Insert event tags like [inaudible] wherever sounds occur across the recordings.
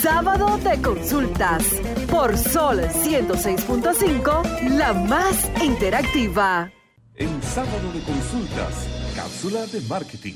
Sábado de Consultas por Sol 106.5, la más interactiva. En Sábado de Consultas, cápsula de marketing.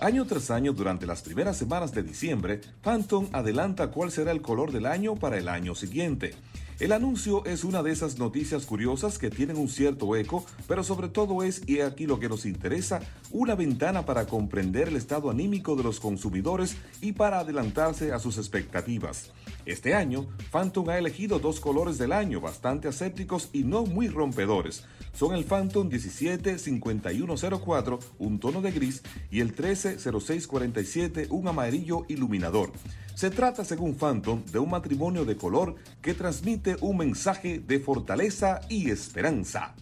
Año tras año, durante las primeras semanas de diciembre, Phantom adelanta cuál será el color del año para el año siguiente. El anuncio es una de esas noticias curiosas que tienen un cierto eco, pero sobre todo es, y aquí lo que nos interesa, una ventana para comprender el estado anímico de los consumidores y para adelantarse a sus expectativas. Este año, Phantom ha elegido dos colores del año bastante asépticos y no muy rompedores. Son el Phantom 175104, un tono de gris, y el 130647, un amarillo iluminador. Se trata, según Phantom, de un matrimonio de color que transmite un mensaje de fortaleza y esperanza.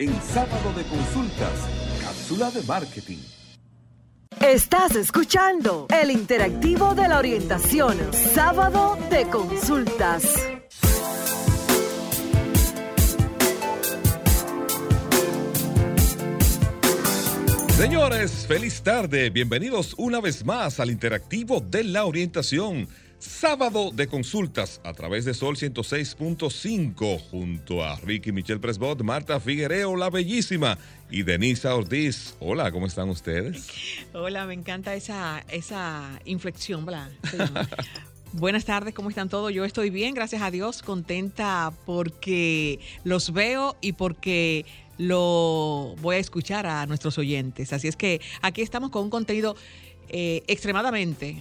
En sábado de consultas, cápsula de marketing. Estás escuchando el interactivo de la orientación, sábado de consultas. Señores, feliz tarde. Bienvenidos una vez más al interactivo de la orientación. Sábado de consultas a través de Sol 106.5 junto a Ricky Michelle Presbot, Marta Figuereo, la bellísima y Denisa Ortiz. Hola, ¿cómo están ustedes? Hola, me encanta esa, esa inflexión, ¿verdad? [laughs] Buenas tardes, ¿cómo están todos? Yo estoy bien, gracias a Dios, contenta porque los veo y porque lo voy a escuchar a nuestros oyentes. Así es que aquí estamos con un contenido eh, extremadamente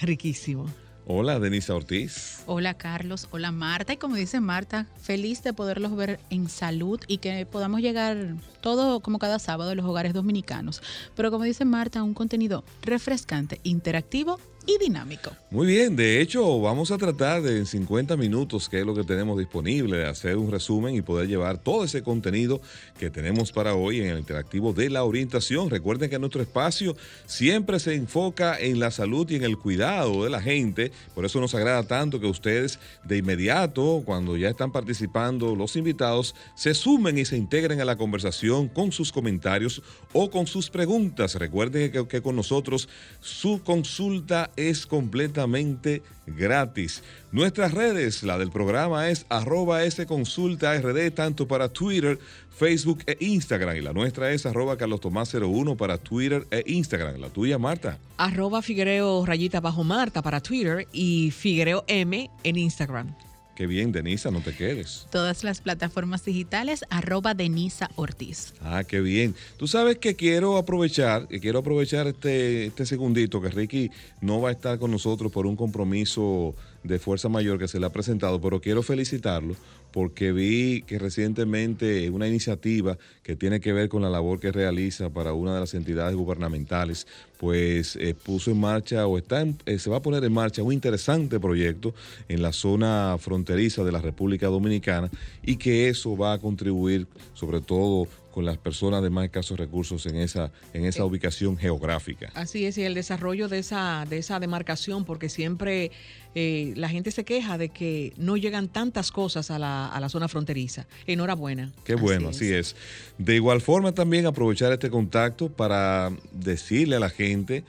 riquísimo. Hola, Denisa Ortiz. Hola, Carlos. Hola, Marta. Y como dice Marta, feliz de poderlos ver en salud y que podamos llegar todo como cada sábado a los hogares dominicanos. Pero como dice Marta, un contenido refrescante, interactivo y dinámico. Muy bien, de hecho vamos a tratar de en 50 minutos, que es lo que tenemos disponible, hacer un resumen y poder llevar todo ese contenido que tenemos para hoy en el interactivo de la orientación. Recuerden que nuestro espacio siempre se enfoca en la salud y en el cuidado de la gente, por eso nos agrada tanto que ustedes de inmediato, cuando ya están participando los invitados, se sumen y se integren a la conversación con sus comentarios o con sus preguntas. Recuerden que, que con nosotros su consulta es completamente gratis. Nuestras redes, la del programa es arroba consulta rd, tanto para Twitter, Facebook e Instagram. Y la nuestra es arroba Carlos Tomás 01 para Twitter e Instagram. La tuya, Marta. Arroba Figuereo rayita bajo Marta para Twitter y Figuereo M en Instagram. Qué bien, Denisa, no te quedes. Todas las plataformas digitales, arroba Denisa Ortiz. Ah, qué bien. Tú sabes que quiero aprovechar, que quiero aprovechar este, este segundito que Ricky no va a estar con nosotros por un compromiso de fuerza mayor que se le ha presentado, pero quiero felicitarlo porque vi que recientemente una iniciativa que tiene que ver con la labor que realiza para una de las entidades gubernamentales, pues eh, puso en marcha o está eh, se va a poner en marcha un interesante proyecto en la zona fronteriza de la República Dominicana y que eso va a contribuir sobre todo con las personas de más escasos recursos en esa, en esa eh, ubicación geográfica. Así es, y el desarrollo de esa, de esa demarcación, porque siempre eh, la gente se queja de que no llegan tantas cosas a la, a la zona fronteriza. Enhorabuena. Qué bueno, así es. De igual forma también aprovechar este contacto para decirle a la gente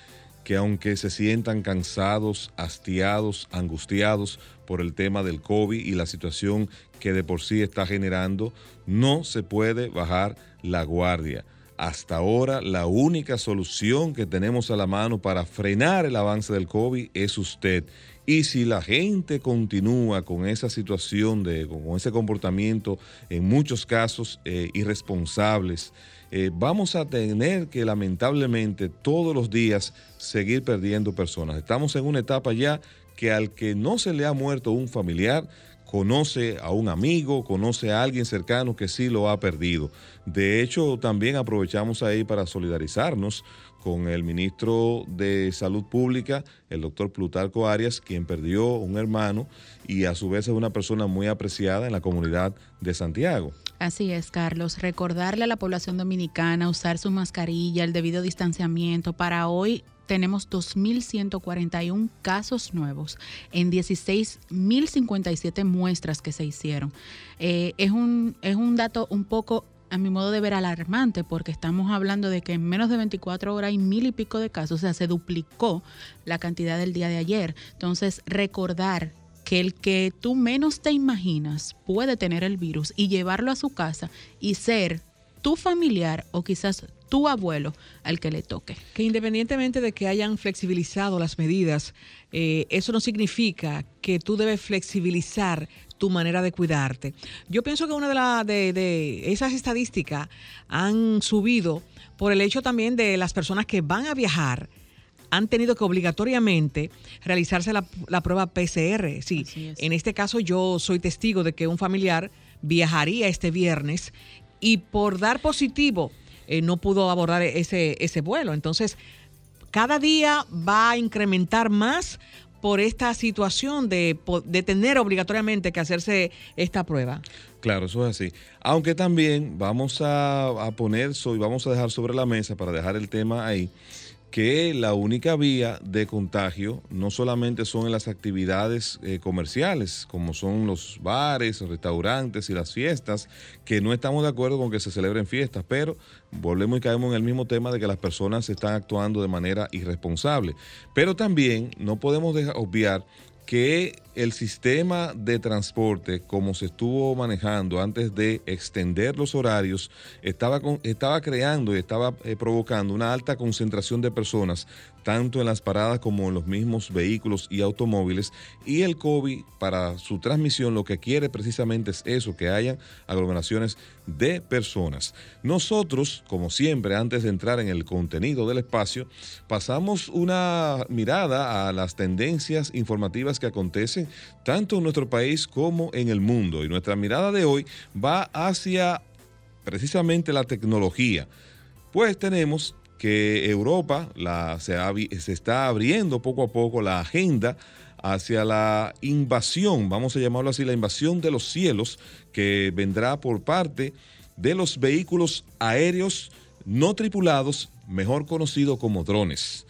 que aunque se sientan cansados, hastiados, angustiados por el tema del COVID y la situación que de por sí está generando, no se puede bajar la guardia. Hasta ahora la única solución que tenemos a la mano para frenar el avance del COVID es usted. Y si la gente continúa con esa situación, de, con ese comportamiento, en muchos casos eh, irresponsables, eh, vamos a tener que lamentablemente todos los días seguir perdiendo personas. Estamos en una etapa ya que al que no se le ha muerto un familiar, conoce a un amigo, conoce a alguien cercano que sí lo ha perdido. De hecho, también aprovechamos ahí para solidarizarnos con el ministro de Salud Pública, el doctor Plutarco Arias, quien perdió un hermano y a su vez es una persona muy apreciada en la comunidad de Santiago. Así es, Carlos. Recordarle a la población dominicana usar su mascarilla, el debido distanciamiento. Para hoy tenemos 2.141 casos nuevos en 16.057 muestras que se hicieron. Eh, es, un, es un dato un poco a mi modo de ver, alarmante, porque estamos hablando de que en menos de 24 horas hay mil y pico de casos, o sea, se duplicó la cantidad del día de ayer. Entonces, recordar que el que tú menos te imaginas puede tener el virus y llevarlo a su casa y ser tu familiar o quizás tu abuelo al que le toque. Que independientemente de que hayan flexibilizado las medidas, eh, eso no significa que tú debes flexibilizar tu manera de cuidarte. Yo pienso que una de, de, esas estadísticas han subido por el hecho también de las personas que van a viajar han tenido que obligatoriamente realizarse la, prueba PCR. Sí, en este caso yo soy testigo de que un familiar viajaría este viernes y por dar positivo eh, no pudo abordar ese, ese vuelo. Entonces, cada día va a incrementar más por esta situación de, tener obligatoriamente que hacerse esta prueba. Claro, eso es así. Aunque también vamos a, a poner y vamos a dejar sobre la mesa para dejar el tema ahí que la única vía de contagio no solamente son en las actividades eh, comerciales, como son los bares, restaurantes y las fiestas, que no estamos de acuerdo con que se celebren fiestas, pero volvemos y caemos en el mismo tema de que las personas están actuando de manera irresponsable. Pero también no podemos obviar que el sistema de transporte, como se estuvo manejando antes de extender los horarios, estaba, estaba creando y estaba eh, provocando una alta concentración de personas, tanto en las paradas como en los mismos vehículos y automóviles. Y el COVID, para su transmisión, lo que quiere precisamente es eso, que hayan aglomeraciones de personas. Nosotros, como siempre, antes de entrar en el contenido del espacio, pasamos una mirada a las tendencias informativas que acontecen tanto en nuestro país como en el mundo. Y nuestra mirada de hoy va hacia precisamente la tecnología. Pues tenemos que Europa se, se está abriendo poco a poco la agenda hacia la invasión, vamos a llamarlo así, la invasión de los cielos que vendrá por parte de los vehículos aéreos no tripulados, mejor conocidos como drones.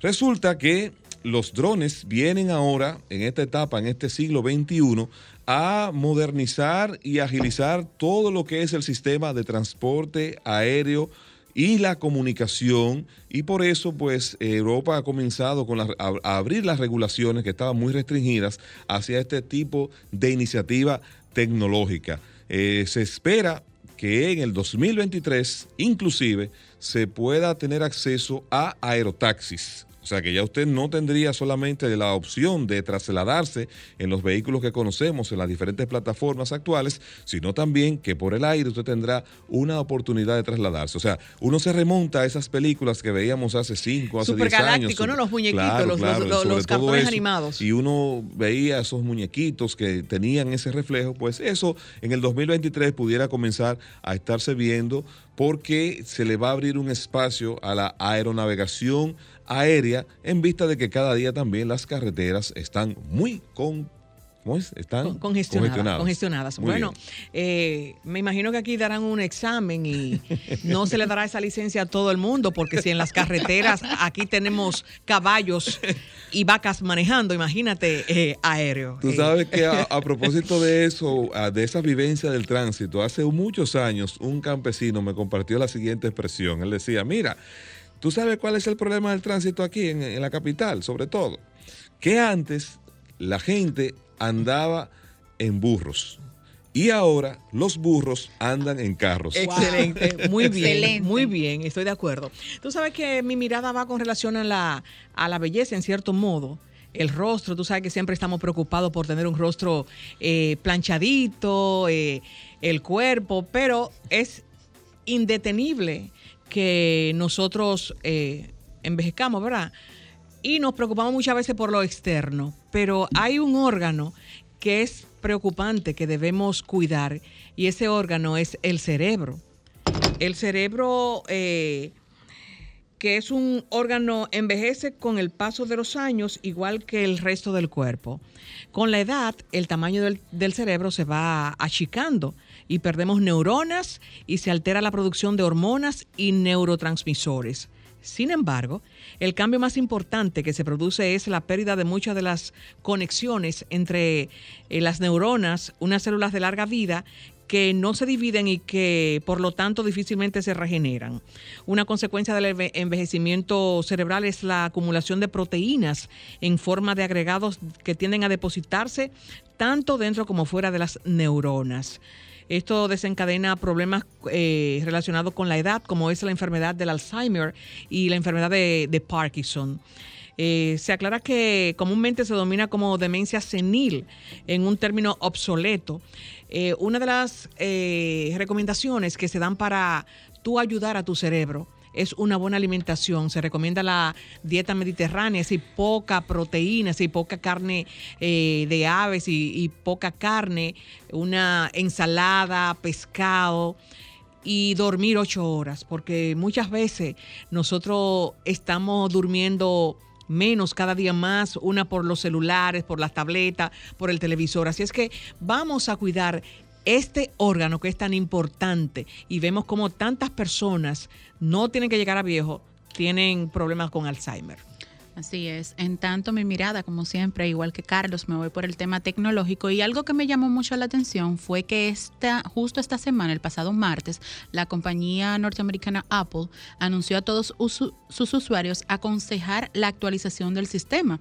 Resulta que los drones vienen ahora, en esta etapa, en este siglo XXI, a modernizar y agilizar todo lo que es el sistema de transporte aéreo y la comunicación y por eso pues Europa ha comenzado con a, abrir las regulaciones que estaban muy restringidas hacia este tipo de iniciativa tecnológica. Eh, se espera que en el 2023 inclusive se pueda tener acceso a aerotaxis o sea que ya usted no tendría solamente la opción de trasladarse en los vehículos que conocemos en las diferentes plataformas actuales, sino también que por el aire usted tendrá una oportunidad de trasladarse. O sea, uno se remonta a esas películas que veíamos hace 5, hace 10 años. ¿no? Los muñequitos, los, los, cartones animados. Y uno veía esos muñequitos que tenían ese reflejo, pues eso en el 2023 pudiera comenzar a estarse viendo porque se le va a abrir un espacio a la aeronavegación aérea en vista de que cada día también las carreteras están muy con Están congestionadas. congestionadas. Bueno, eh, me imagino que aquí darán un examen y no se le dará esa licencia a todo el mundo, porque si en las carreteras aquí tenemos caballos y vacas manejando, imagínate eh, aéreo. Tú sabes que a, a, propósito de eso, de esa vivencia del tránsito, hace muchos años un campesino me compartió la siguiente expresión. Él decía, mira, ¿Tú sabes cuál es el problema del tránsito aquí en, la capital, sobre todo? Que antes la gente andaba en burros. Y ahora los burros andan en carros. Excelente, muy bien, muy bien, estoy de acuerdo. Tú sabes que mi mirada va con relación a la, a la belleza, en cierto modo. El rostro, tú sabes que siempre estamos preocupados por tener un rostro eh, planchadito, eh, el cuerpo, pero es indetenible que nosotros eh, ¿verdad? Y nos preocupamos muchas veces por lo externo, pero hay un órgano que es preocupante que debemos cuidar y ese órgano es el cerebro. El cerebro, eh, que es un órgano, envejece con el paso de los años igual que el resto del cuerpo. Con la edad, el tamaño del cerebro se va achicando y perdemos neuronas y se altera la producción de hormonas y neurotransmisores. Sin embargo, el cambio más importante que se produce es la pérdida de muchas de las conexiones entre eh, las neuronas, unas células de larga vida que no se dividen y que por lo tanto difícilmente se regeneran. Una consecuencia del enve- envejecimiento cerebral es la acumulación de proteínas en forma de agregados que tienden a depositarse tanto dentro como fuera de las neuronas. Esto desencadena problemas eh, relacionados con la edad, como es la enfermedad del Alzheimer y la enfermedad de, Parkinson. Eh, se aclara que comúnmente se domina como demencia senil en un término obsoleto. Eh, una de las recomendaciones que se dan para tú ayudar a tu cerebro es una buena alimentación. Se recomienda la dieta mediterránea, así poca proteína, así poca carne eh, de aves y, y poca carne, una ensalada, pescado y dormir ocho horas, porque muchas veces nosotros estamos durmiendo menos cada día más, una por los celulares, por las tabletas, por el televisor. Así es que vamos a cuidar este órgano que es tan importante y vemos como tantas personas no tienen que llegar a viejo, tienen problemas con Alzheimer. Así es. En tanto, mi mirada, como siempre, igual que Carlos, me voy por el tema tecnológico. Y algo que me llamó mucho la atención fue que esta, justo esta semana, el pasado martes, la compañía norteamericana Apple anunció a todos sus usuarios aconsejar la actualización del sistema.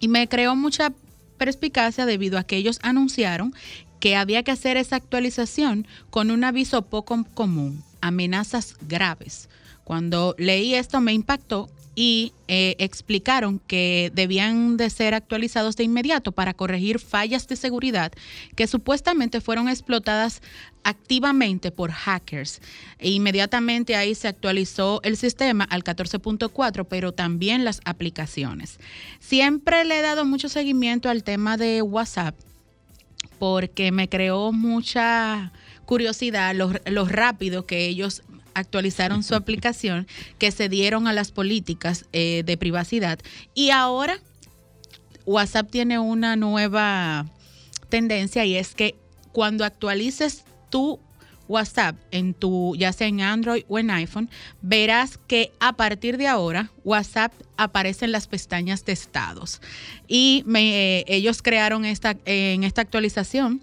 Y me creó mucha perspicacia debido a que ellos anunciaron que había que hacer esa actualización con un aviso poco común, amenazas graves. Cuando leí esto me impactó y eh, explicaron que debían de ser actualizados de inmediato para corregir fallas de seguridad que supuestamente fueron explotadas activamente por hackers. E inmediatamente ahí se actualizó el sistema al 14.4, pero también las aplicaciones. Siempre le he dado mucho seguimiento al tema de WhatsApp porque me creó mucha curiosidad lo, lo rápido que ellos actualizaron su [laughs] aplicación, que se dieron a las políticas eh, de privacidad. Y ahora WhatsApp tiene una nueva tendencia y es que cuando actualices tu WhatsApp en tu, ya sea en Android o en iPhone, verás que a partir de ahora WhatsApp aparece en las pestañas de estados. Y me, eh, ellos crearon esta, en esta actualización,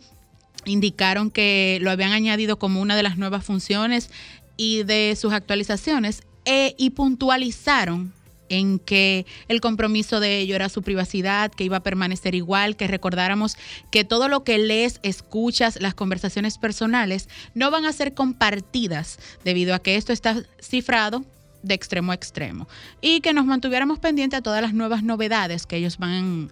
indicaron que lo habían añadido como una de las nuevas funciones y de sus actualizaciones eh, y puntualizaron en que el compromiso de ello era su privacidad, que iba a permanecer igual, que recordáramos que todo lo que lees, escuchas, las conversaciones personales, no van a ser compartidas debido a que esto está cifrado de extremo a extremo. Y que nos mantuviéramos pendientes a todas las nuevas novedades que ellos van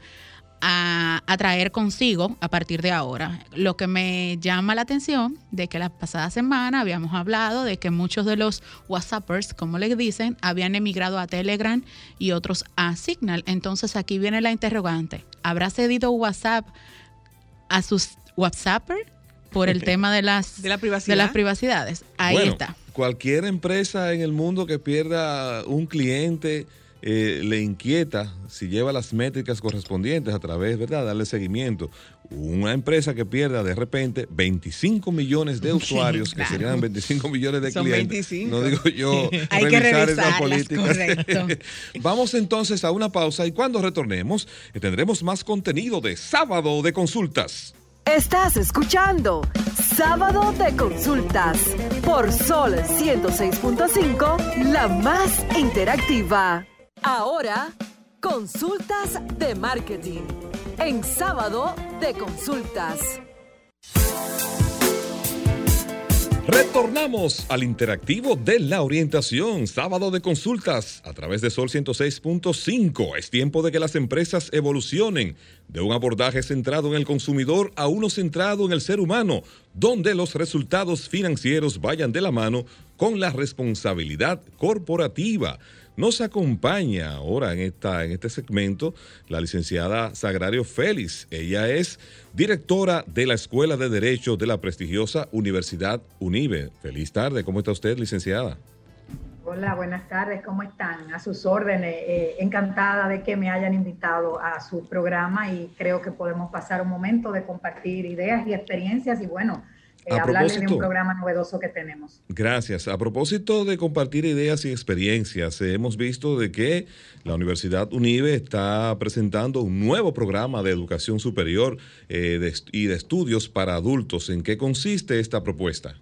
a, a, traer consigo a partir de ahora. Lo que me llama la atención de que la pasada semana habíamos hablado de que muchos de los WhatsAppers, como les dicen, habían emigrado a Telegram y otros a Signal. Entonces aquí viene la interrogante. ¿Habrá cedido WhatsApp a sus WhatsAppers por el tema de las, de la privacidad. de las privacidades? Ahí bueno, está. Cualquier empresa en el mundo que pierda un cliente eh, le inquieta si lleva las métricas correspondientes a través, ¿verdad?, darle seguimiento. Una empresa que pierda de repente 25 millones de [laughs] usuarios, claro. que serían 25 millones de Son clientes. 25. No digo yo [laughs] Hay revisar que esas políticas. correcto. [laughs] Vamos entonces a una pausa y cuando retornemos tendremos más contenido de sábado de consultas. Estás escuchando Sábado de Consultas por Sol 106.5, la más interactiva. Ahora, consultas de marketing. En sábado de consultas. Retornamos al interactivo de la orientación, sábado de consultas a través de Sol 106.5. Es tiempo de que las empresas evolucionen de un abordaje centrado en el consumidor a uno centrado en el ser humano, donde los resultados financieros vayan de la mano con la responsabilidad corporativa. Nos acompaña ahora en, esta, en este segmento la licenciada Sagrario Félix. Ella es directora de la Escuela de Derecho de la prestigiosa Universidad UNIBE. Feliz tarde, ¿cómo está usted, licenciada? Hola, buenas tardes, ¿cómo están? A sus órdenes, eh, encantada de que me hayan invitado a su programa y creo que podemos pasar un momento de compartir ideas y experiencias y bueno, eh, hablarles de un programa novedoso que tenemos. Gracias. A propósito de compartir ideas y experiencias, eh, hemos visto de que la Universidad UNIBE está presentando un nuevo programa de educación superior y de estudios para adultos. ¿En qué consiste esta propuesta?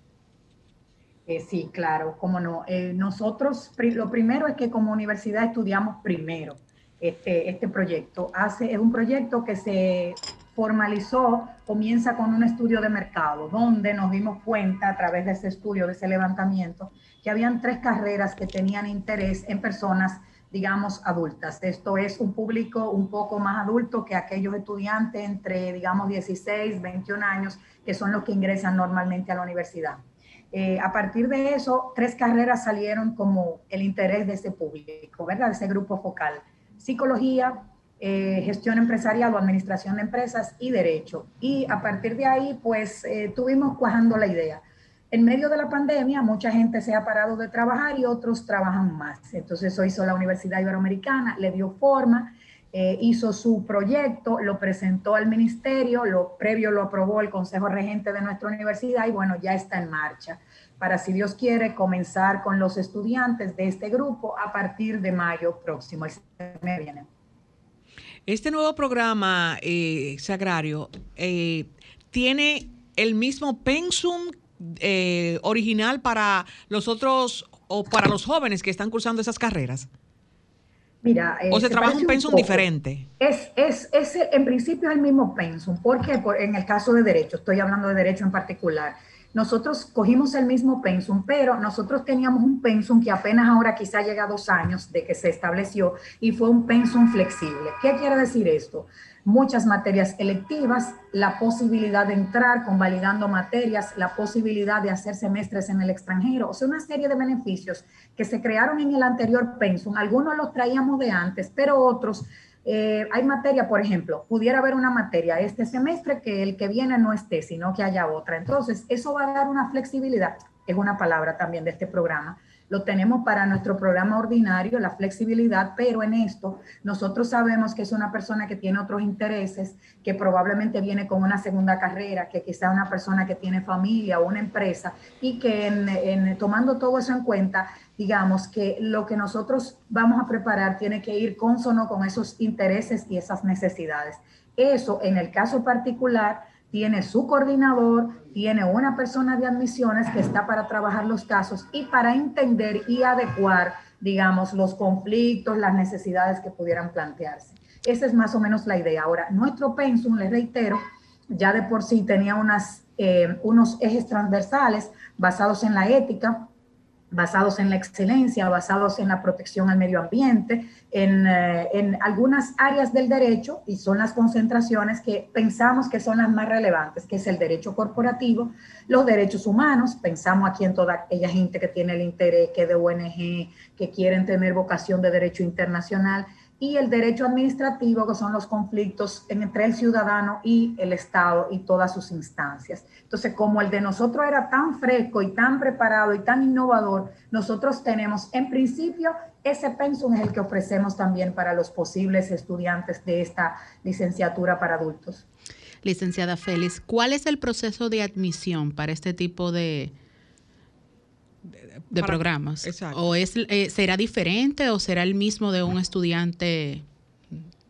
Eh, sí, claro, cómo no. Eh, nosotros, lo primero es que como universidad estudiamos primero este, este proyecto. Hace, es un proyecto que se formalizó, comienza con un estudio de mercado, donde nos dimos cuenta a través de ese estudio, de ese levantamiento, que habían tres carreras que tenían interés en personas, digamos, adultas. Esto es un público un poco más adulto que aquellos estudiantes entre, digamos, 16, 21 años, que son los que ingresan normalmente a la universidad. Eh, a partir de eso, tres carreras salieron como el interés de ese público, ¿verdad? De ese grupo focal. Psicología, eh, gestión empresarial o administración de empresas y derecho. Y a partir de ahí, pues eh, tuvimos cuajando la idea. En medio de la pandemia, mucha gente se ha parado de trabajar y otros trabajan más. Entonces, eso hizo la Universidad Iberoamericana, le dio forma eh, hizo su proyecto, lo presentó al ministerio, lo previo lo aprobó el Consejo Regente de nuestra universidad y bueno, ya está en marcha para, si Dios quiere, comenzar con los estudiantes de este grupo a partir de mayo próximo. viene. Este nuevo programa eh, Sagrario eh, tiene el mismo pensum original para los otros o para los jóvenes que están cursando esas carreras. Mira, o se, trabaja un pensum diferente. Es, es, es, en principio es el mismo pensum, porque por, en el caso de derecho, estoy hablando de derecho en particular, nosotros cogimos el mismo pensum, pero nosotros teníamos un pensum que apenas ahora quizá llega a dos años de que se estableció y fue un pensum flexible. ¿Qué quiere decir esto? muchas materias electivas, la posibilidad de entrar convalidando materias, la posibilidad de hacer semestres en el extranjero, o sea, una serie de beneficios que se crearon en el anterior pensum. Algunos los traíamos de antes, pero otros, eh, hay materia, por ejemplo, pudiera haber una materia este semestre que el que viene no esté, sino que haya otra. Entonces, eso va a dar una flexibilidad, es una palabra también de este programa, lo tenemos para nuestro programa ordinario, la flexibilidad, pero en esto nosotros sabemos que es una persona que tiene otros intereses, que probablemente viene con una segunda carrera, que quizá una persona que tiene familia o una empresa y que en, tomando todo eso en cuenta, digamos que lo que nosotros vamos a preparar tiene que ir consono con esos intereses y esas necesidades. Eso en el caso particular tiene su coordinador, tiene una persona de admisiones que está para trabajar los casos y para entender y adecuar, digamos, los conflictos, las necesidades que pudieran plantearse. Esa es más o menos la idea. Ahora, nuestro pensum, les reitero, ya de por sí tenía unas, eh, unos ejes transversales basados en la ética, basados en la excelencia, basados en la protección al medio ambiente, eh, en, algunas áreas del derecho, y son las concentraciones que pensamos que son las más relevantes, que es el derecho corporativo, los derechos humanos, pensamos aquí en toda aquella gente que tiene el interés, que de ONG, que quieren tener vocación de derecho internacional, y el derecho administrativo, que son los conflictos entre el ciudadano y el Estado y todas sus instancias. Entonces, como el de nosotros era tan fresco y tan preparado y tan innovador, nosotros tenemos en principio ese pensum es el que ofrecemos también para los posibles estudiantes de esta licenciatura para adultos. Licenciada Félix, ¿cuál es el proceso de admisión para este tipo de, de programas. ¿O es, eh, será diferente o será el mismo de un estudiante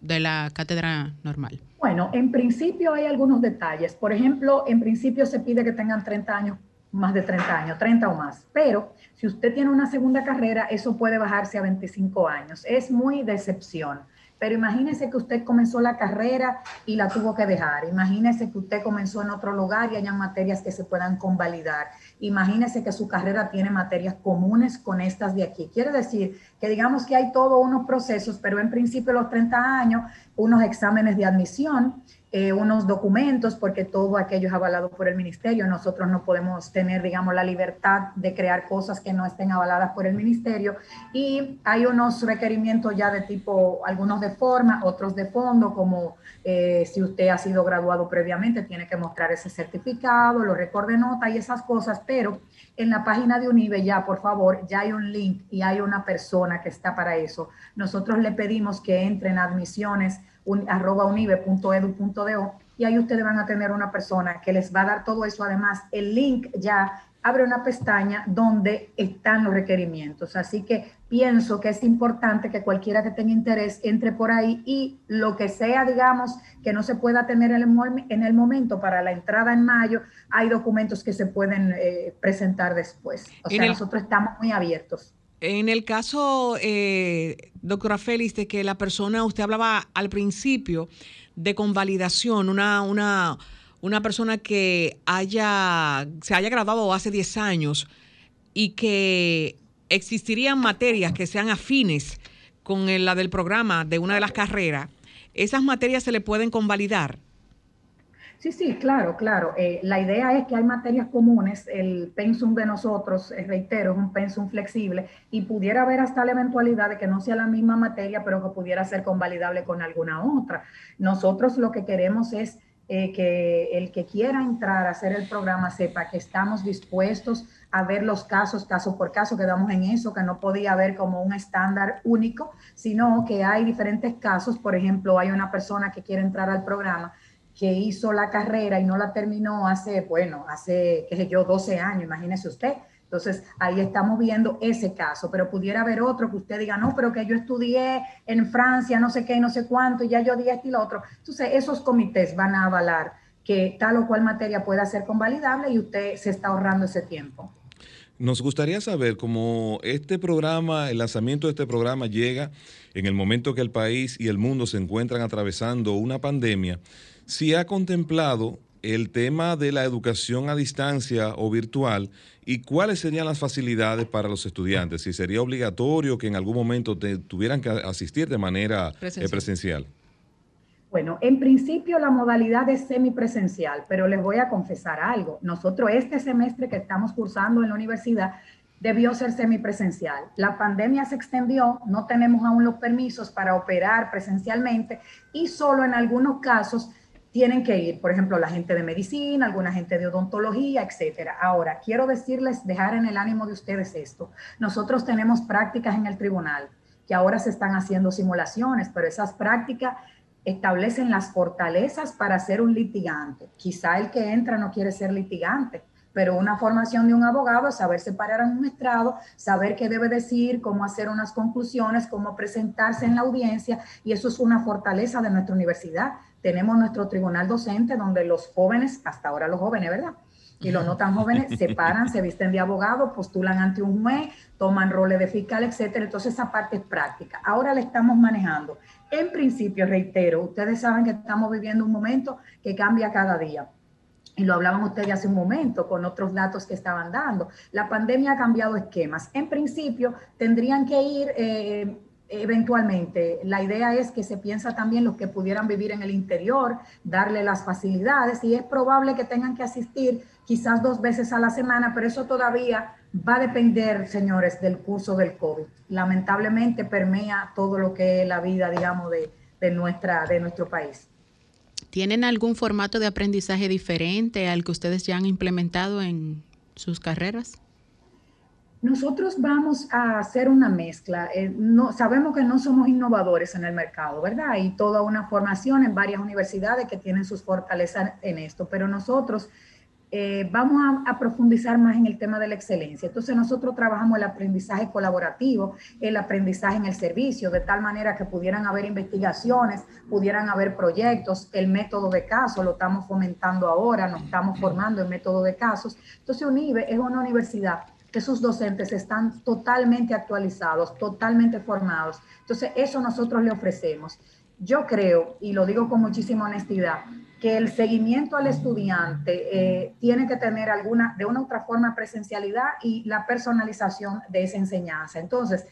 de la cátedra normal? Bueno, en principio hay algunos detalles. Por ejemplo, en principio se pide que tengan 30 años, más de 30 años, 30 o más. Pero si usted tiene una segunda carrera, eso puede bajarse a 25 años. Es muy decepción. Pero imagínese que usted comenzó la carrera y la tuvo que dejar. Imagínese que usted comenzó en otro lugar y hayan materias que se puedan convalidar. Imagínese que su carrera tiene materias comunes con estas de aquí. Quiere decir que digamos que hay todos unos procesos, pero en principio los 30 años, unos exámenes de admisión, eh, unos documentos, porque todo aquello es avalado por el ministerio. Nosotros no podemos tener, digamos, la libertad de crear cosas que no estén avaladas por el ministerio. Y hay unos requerimientos ya de tipo, algunos de forma, otros de fondo, como eh, si usted ha sido graduado previamente, tiene que mostrar ese certificado, los récords de nota y esas cosas, pero en la página de UNIBE ya, por favor, ya hay un link y hay una persona que está para eso. Nosotros le pedimos que entren a admisiones un, arroba unive.edu.do y ahí ustedes van a tener una persona que les va a dar todo eso. Además, el link ya abre una pestaña donde están los requerimientos. Así que pienso que es importante que cualquiera que tenga interés entre por ahí y lo que sea, digamos, que no se pueda tener en el, en el momento para la entrada en mayo, hay documentos que se pueden eh, presentar después. O sea, nosotros estamos muy abiertos. En el caso, eh, doctora Félix, de que la persona, usted hablaba al principio de convalidación, una, una, una persona que haya, se haya graduado hace 10 años y que existirían materias que sean afines con la del programa de una de las carreras, ¿esas materias se le pueden convalidar? Sí, sí, claro, claro. Eh, la idea es que hay materias comunes, el pensum de nosotros, eh, reitero, es un pensum flexible y pudiera haber hasta la eventualidad de que no sea la misma materia, pero que pudiera ser convalidable con alguna otra. Nosotros lo que queremos es eh, que el que quiera entrar a hacer el programa sepa que estamos dispuestos a ver los casos caso por caso, quedamos en eso, que no podía haber como un estándar único, sino que hay diferentes casos. Por ejemplo, hay una persona que quiere entrar al programa que hizo la carrera y no la terminó hace, bueno, hace, qué sé yo, 12 años, imagínese usted. Entonces, ahí estamos viendo ese caso, pero pudiera haber otro que usted diga, no, pero que yo estudié en Francia, no sé qué, no sé cuánto, y ya yo di esto y lo otro. Entonces, esos comités van a avalar que tal o cual materia pueda ser convalidable y usted se está ahorrando ese tiempo. Nos gustaría saber cómo este programa, el lanzamiento de este programa llega en el momento que el país y el mundo se encuentran atravesando una pandemia si ha contemplado el tema de la educación a distancia o virtual y cuáles serían las facilidades para los estudiantes, si sería obligatorio que en algún momento tuvieran que asistir de manera eh, presencial. Bueno, en principio la modalidad es semipresencial, pero les voy a confesar algo. Nosotros este semestre que estamos cursando en la universidad debió ser semipresencial. La pandemia se extendió, no tenemos aún los permisos para operar presencialmente y solo en algunos casos tienen que ir, por ejemplo, la gente de medicina, alguna gente de odontología, etcétera. Ahora, quiero decirles, dejar en el ánimo de ustedes esto. Nosotros tenemos prácticas en el tribunal, que ahora se están haciendo simulaciones, pero esas prácticas establecen las fortalezas para ser un litigante. Quizá el que entra no quiere ser litigante, pero una formación de un abogado saber separar a un estrado, saber qué debe decir, cómo hacer unas conclusiones, cómo presentarse en la audiencia, y eso es una fortaleza de nuestra universidad tenemos nuestro tribunal docente donde los jóvenes, hasta ahora los jóvenes, ¿verdad? Y los no tan jóvenes se paran, se visten de abogado, postulan ante un juez, toman roles de fiscal, etcétera. Entonces esa parte es práctica. Ahora la estamos manejando. En principio, reitero, ustedes saben que estamos viviendo un momento que cambia cada día. Y lo hablaban ustedes hace un momento con otros datos que estaban dando. La pandemia ha cambiado esquemas. En principio, tendrían que ir eh, eventualmente. La idea es que se piensa también los que pudieran vivir en el interior, darle las facilidades y es probable que tengan que asistir quizás dos veces a la semana, pero eso todavía va a depender, señores, del curso del COVID. Lamentablemente permea todo lo que es la vida, digamos, de, nuestra, de nuestro país. ¿Tienen algún formato de aprendizaje diferente al que ustedes ya han implementado en sus carreras? Nosotros vamos a hacer una mezcla. Eh, sabemos que no somos innovadores en el mercado, ¿verdad? Hay toda una formación en varias universidades que tienen sus fortalezas en esto, pero nosotros eh, vamos a, profundizar más en el tema de la excelencia. Entonces nosotros trabajamos el aprendizaje colaborativo, el aprendizaje en el servicio, de tal manera que pudieran haber investigaciones, pudieran haber proyectos, el método de caso lo estamos fomentando ahora, nos estamos formando en método de casos. Entonces UNIBE es una universidad que sus docentes están totalmente actualizados, totalmente formados. Entonces, eso nosotros le ofrecemos. Yo creo, y lo digo con muchísima honestidad, que el seguimiento al estudiante eh, tiene que tener alguna, de una u otra forma, presencialidad y la personalización de esa enseñanza. Entonces,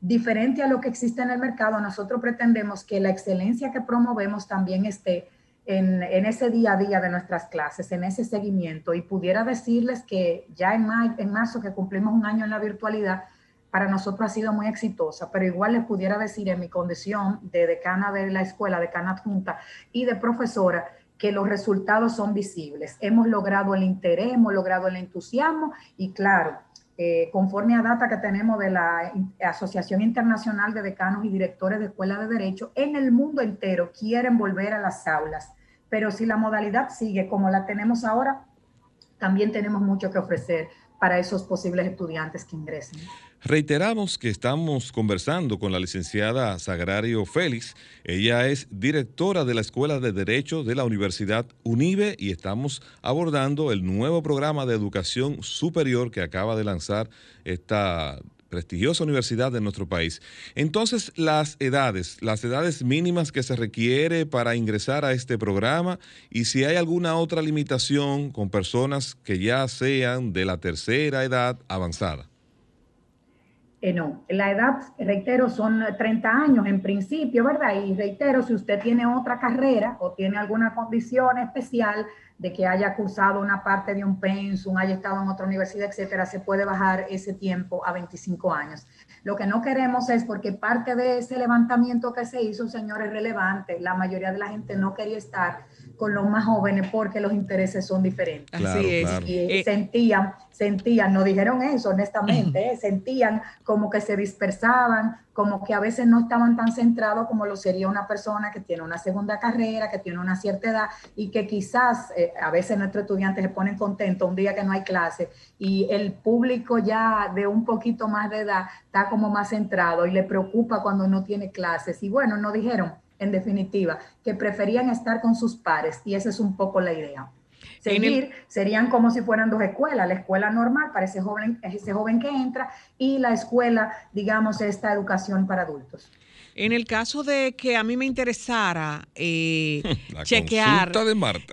diferente a lo que existe en el mercado, nosotros pretendemos que la excelencia que promovemos también esté en, ese día a día de nuestras clases, en ese seguimiento, y pudiera decirles que ya en, marzo, que cumplimos un año en la virtualidad, para nosotros ha sido muy exitosa, pero igual les pudiera decir en mi condición de decana de la escuela, decana adjunta y de profesora, que los resultados son visibles. Hemos logrado el interés, hemos logrado el entusiasmo y claro, eh, conforme a data que tenemos de la Asociación Internacional de Decanos y Directores de Escuelas de Derecho, en el mundo entero quieren volver a las aulas. Pero si la modalidad sigue como la tenemos ahora, también tenemos mucho que ofrecer para esos posibles estudiantes que ingresen. Reiteramos que estamos conversando con la licenciada Sagrario Félix. Ella es directora de la Escuela de Derecho de la Universidad UNIBE y estamos abordando el nuevo programa de educación superior que acaba de lanzar esta prestigiosa universidad de nuestro país. Entonces, las edades, las edades mínimas que se requiere para ingresar a este programa y si hay alguna otra limitación con personas que ya sean de la tercera edad avanzada. Eh, no, la edad, reitero, son 30 años en principio, ¿verdad? Y reitero, si usted tiene otra carrera o tiene alguna condición especial de que haya cursado una parte de un pensum, haya estado en otra universidad, etcétera, se puede bajar ese tiempo a 25 años. Lo que no queremos es porque parte de ese levantamiento que se hizo, señores, relevante. La mayoría de la gente no quería estar con los más jóvenes porque los intereses son diferentes. Así es. Y eh, sentían, sentían, no dijeron eso honestamente, eh, sentían como que se dispersaban, como que a veces no estaban tan centrados como lo sería una persona que tiene una segunda carrera, que tiene una cierta edad y que quizás eh, a veces nuestros estudiantes se ponen contentos un día que no hay clase y el público ya de un poquito más de edad está como más centrado y le preocupa cuando no tiene clases. Y bueno, no dijeron, en definitiva, que preferían estar con sus pares y esa es un poco la idea. Seguir serían como si fueran dos escuelas, la escuela normal para ese joven, ese joven que entra y la escuela, digamos, esta educación para adultos. En el caso de que a mí me interesara eh, [laughs] [laughs] chequear,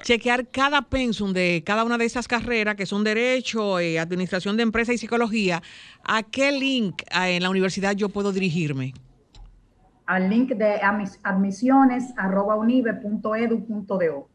chequear cada pensum de cada una de esas carreras que son Derecho, eh, Administración de Empresa y Psicología, ¿a qué link eh, en la universidad yo puedo dirigirme? Al link de admisiones arroba unive.edu.do.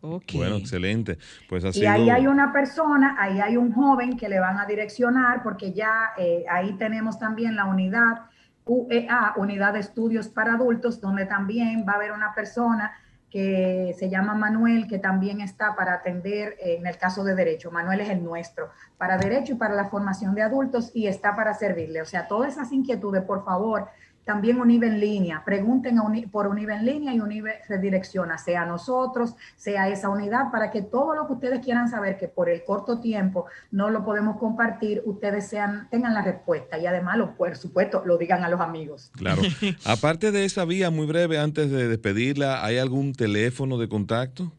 Okay. Bueno, excelente. Pues así. Y ahí hay una persona, ahí hay un joven que le van a direccionar, porque ya eh, ahí tenemos también la unidad UEA, Unidad de Estudios para Adultos, donde también va a haber una persona que se llama Manuel, que también está para atender eh, en el caso de derecho. Manuel es el nuestro, para derecho y para la formación de adultos y está para servirle. O sea, todas esas inquietudes, por favor, también Unive en línea. Pregunten por Unive en línea y Unive redirecciona, sea nosotros, sea esa unidad, para que todo lo que ustedes quieran saber, que por el corto tiempo no lo podemos compartir, ustedes sean, tengan la respuesta y además, lo, por supuesto, lo digan a los amigos. Claro. [laughs] Aparte de esa vía, muy breve, antes de despedirla, ¿hay algún teléfono de contacto?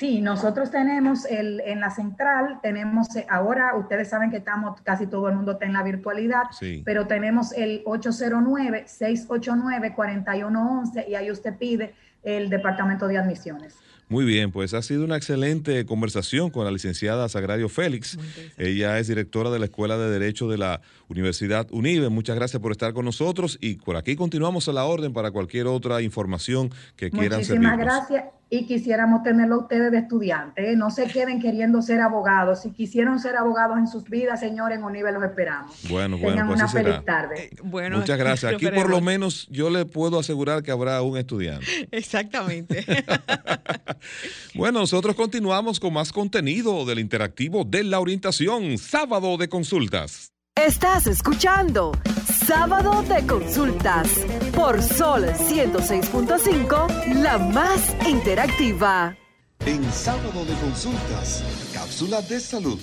Sí, nosotros tenemos el, en la central, tenemos, eh, ahora ustedes saben que estamos, casi todo el mundo está en la virtualidad, pero tenemos el 809-689-4111 y ahí usted pide el departamento de admisiones. Muy bien, pues ha sido una excelente conversación con la licenciada Sagrario Félix. Ella es directora de la Escuela de Derecho de la Universidad UNIBE. Muchas gracias por estar con nosotros y por aquí continuamos a la orden para cualquier otra información que quieran Muchísimas gracias y quisiéramos tenerlo ustedes de estudiantes. ¿eh? No se queden queriendo ser abogados. Si quisieron ser abogados en sus vidas, señores, en UNIBE los esperamos. Bueno, bueno, pues una feliz tarde. Eh, bueno, Muchas gracias. Aquí por lo menos yo le puedo asegurar que habrá un estudiante. [laughs] Exactamente. [laughs] bueno, nosotros continuamos con más contenido del interactivo de la orientación, sábado de consultas. Estás escuchando Sábado de Consultas por Sol 106.5, la más interactiva. En Sábado de Consultas, cápsula de salud.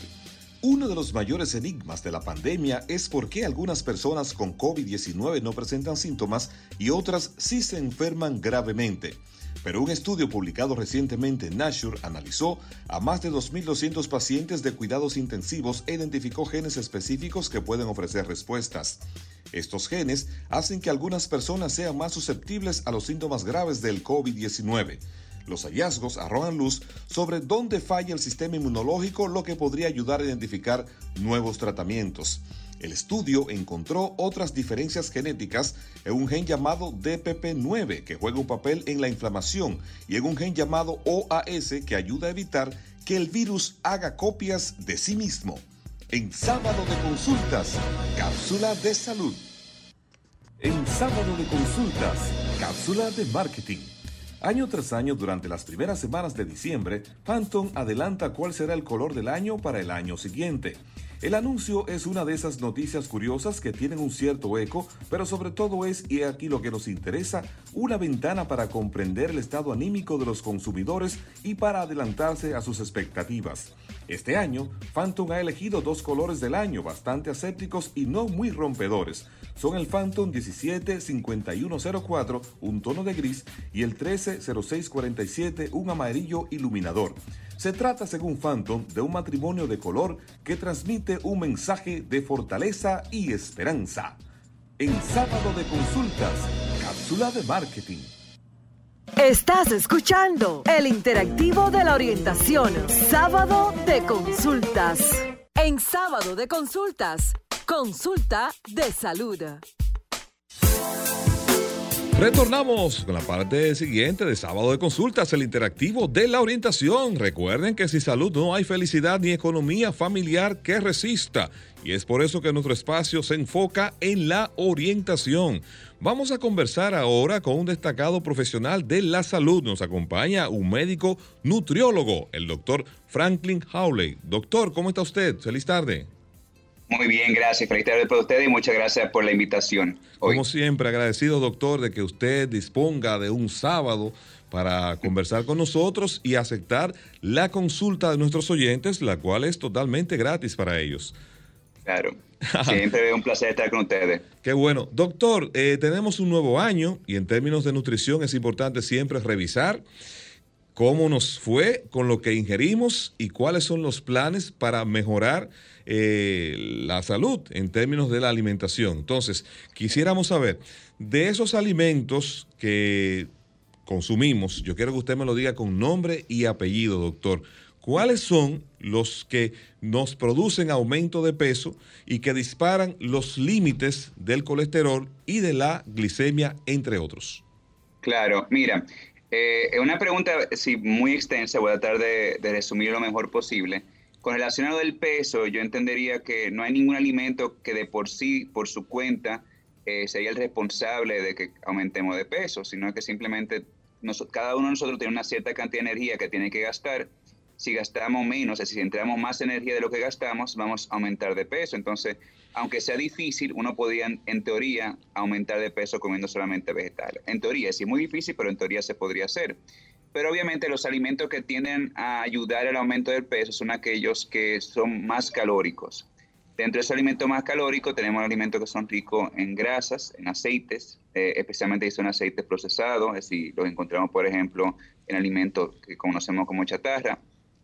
Uno de los mayores enigmas de la pandemia es por qué algunas personas con COVID-19 no presentan síntomas y otras sí se enferman gravemente pero un estudio publicado recientemente en Nature analizó a más de 2.200 pacientes de cuidados intensivos e identificó genes específicos que pueden ofrecer respuestas. Estos genes hacen que algunas personas sean más susceptibles a los síntomas graves del COVID-19. Los hallazgos arrojan luz sobre dónde falla el sistema inmunológico, lo que podría ayudar a identificar nuevos tratamientos. El estudio encontró otras diferencias genéticas en un gen llamado DPP9 que juega un papel en la inflamación y en un gen llamado OAS que ayuda a evitar que el virus haga copias de sí mismo. En sábado de consultas, cápsula de salud. En sábado de consultas, cápsula de marketing. Año tras año, durante las primeras semanas de diciembre, Phantom adelanta cuál será el color del año para el año siguiente. El anuncio es una de esas noticias curiosas que tienen un cierto eco, pero sobre todo es, y aquí lo que nos interesa, una ventana para comprender el estado anímico de los consumidores y para adelantarse a sus expectativas. Este año, Phantom ha elegido dos colores del año bastante asépticos y no muy rompedores. Son el Phantom 175104, un tono de gris, y el 130647, un amarillo iluminador. Se trata, según Phantom, de un matrimonio de color que transmite un mensaje de fortaleza y esperanza. En sábado de consultas, cápsula de marketing. Estás escuchando el interactivo de la orientación, sábado de consultas. En sábado de consultas, consulta de salud. Retornamos con la parte siguiente de sábado de consultas, el interactivo de la orientación. Recuerden que sin salud no hay felicidad ni economía familiar que resista. Y es por eso que nuestro espacio se enfoca en la orientación. Vamos a conversar ahora con un destacado profesional de la salud. Nos acompaña un médico nutriólogo, el doctor Franklin Howley. Doctor, ¿cómo está usted? Feliz tarde. Muy bien, gracias. Feliz tarde para usted y muchas gracias por la invitación. Como siempre, agradecido, doctor, de que usted disponga de un sábado para conversar con nosotros y aceptar la consulta de nuestros oyentes, la cual es totalmente gratis para ellos. Claro. [laughs] Siempre es un placer estar con ustedes. Qué bueno. Doctor, eh, tenemos un nuevo año y en términos de nutrición es importante siempre revisar cómo nos fue con lo que ingerimos y cuáles son los planes para mejorar eh, la salud en términos de la alimentación. Entonces, quisiéramos saber, de esos alimentos que consumimos, yo quiero que usted me lo diga con nombre y apellido, doctor. ¿Cuáles son los que nos producen aumento de peso y que disparan los límites del colesterol y de la glicemia, entre otros? Claro, mira, eh, una pregunta sí, muy extensa, voy a tratar de, de resumir lo mejor posible. Con relación a lo del peso, yo entendería que no hay ningún alimento que de por sí, por su cuenta, eh, sería el responsable de que aumentemos de peso, sino que simplemente cada uno de nosotros tiene una cierta cantidad de energía que tiene que gastar. Si gastamos menos, es decir, si entramos más energía de lo que gastamos, vamos a aumentar de peso. Entonces, aunque sea difícil, uno podría, en teoría, aumentar de peso comiendo solamente vegetales. En teoría, sí muy difícil, pero en teoría se podría hacer. Pero obviamente los alimentos que tienden a ayudar al aumento del peso son aquellos que son más calóricos. Dentro de esos alimentos más calóricos tenemos alimentos que son ricos en grasas, en aceites, eh, especialmente si son aceites procesados, es decir, los encontramos por ejemplo en alimentos que conocemos como chatarra,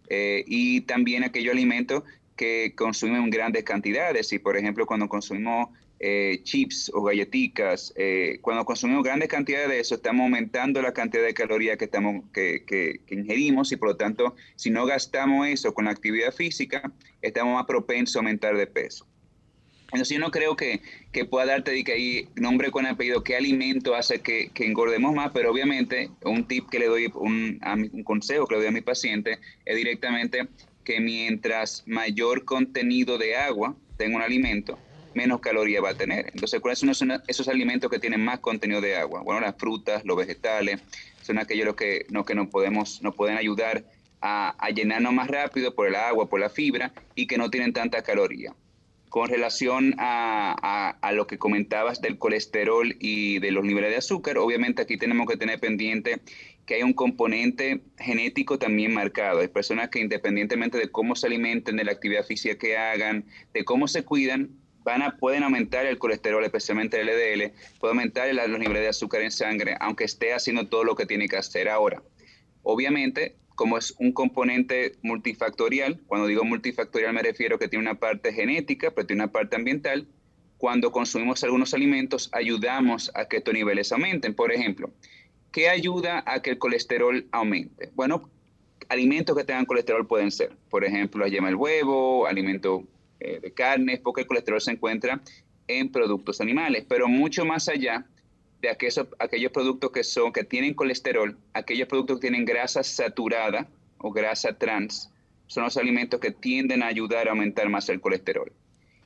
eh, y también aquellos alimentos que consumen grandes cantidades, y por ejemplo cuando consumimos eh, chips o galletitas, eh, cuando consumimos grandes cantidades de eso, estamos aumentando la cantidad de calorías que, estamos, que, ingerimos y por lo tanto, si no gastamos eso con la actividad física, estamos más propensos a aumentar de peso. Entonces yo no creo que, pueda darte de que ahí nombre con apellido qué alimento hace que, engordemos más, pero obviamente un tip que le doy, un, un consejo que le doy a mi paciente es directamente que mientras mayor contenido de agua tenga un alimento, menos calorías va a tener. Entonces, ¿cuáles son esos, alimentos que tienen más contenido de agua? Bueno, las frutas, los vegetales, son aquellos que, no, que nos, podemos, nos pueden ayudar a, llenarnos más rápido por el agua, por la fibra y que no tienen tanta caloría. Con relación a, a, lo que comentabas del colesterol y de los niveles de azúcar, obviamente aquí tenemos que tener pendiente que hay un componente genético también marcado. Hay personas que independientemente de cómo se alimenten, de la actividad física que hagan, de cómo se cuidan, pueden aumentar el colesterol, especialmente el LDL, puede aumentar los niveles de azúcar en sangre, aunque esté haciendo todo lo que tiene que hacer ahora. Obviamente, como es un componente multifactorial, cuando digo multifactorial me refiero que tiene una parte genética, pero tiene una parte ambiental, cuando consumimos algunos alimentos ayudamos a que estos niveles aumenten. Por ejemplo, ¿qué ayuda a que el colesterol aumente? Bueno, alimentos que tengan colesterol pueden ser, por ejemplo, la yema del huevo, alimentos eh, de carnes, porque el colesterol se encuentra en productos animales, pero mucho más allá de aquellos, productos que son que tienen colesterol, aquellos productos que tienen grasa saturada o grasa trans, son los alimentos que tienden a ayudar a aumentar más el colesterol.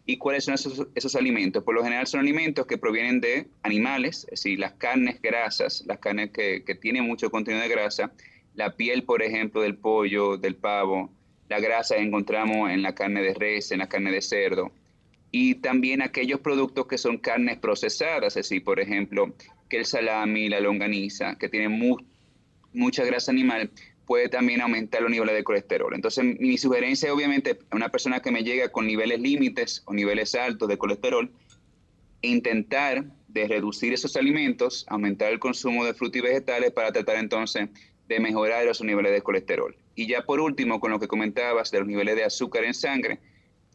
¿Y cuáles son esos, alimentos? Por lo general son alimentos que provienen de animales, es decir, las carnes grasas, las carnes que, que tienen mucho contenido de grasa, la piel, por ejemplo, del pollo, del pavo, la grasa que encontramos en la carne de res, en la carne de cerdo, y también aquellos productos que son carnes procesadas, es decir, por ejemplo, que el salami, la longaniza, que tienen mucha grasa animal, puede también aumentar los niveles de colesterol. Entonces, mi sugerencia, obviamente, a una persona que me llega con niveles límites o niveles altos de colesterol, intentar de reducir esos alimentos, aumentar el consumo de frutas y vegetales para tratar entonces de mejorar esos niveles de colesterol. Y ya por último, con lo que comentabas de los niveles de azúcar en sangre,